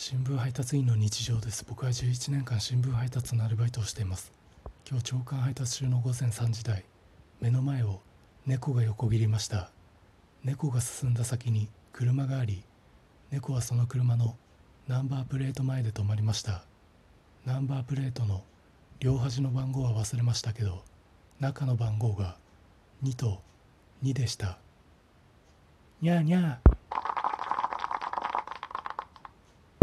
新聞配達員の日常です。僕は11年間新聞配達のアルバイトをしています。今日朝刊配達中の午前3時台目の前を猫が横切りました。猫が進んだ先に車があり猫はその車のナンバープレート前で止まりました。ナンバープレートの両端の番号は忘れましたけど中の番号が2と2でした。にゃーにゃー。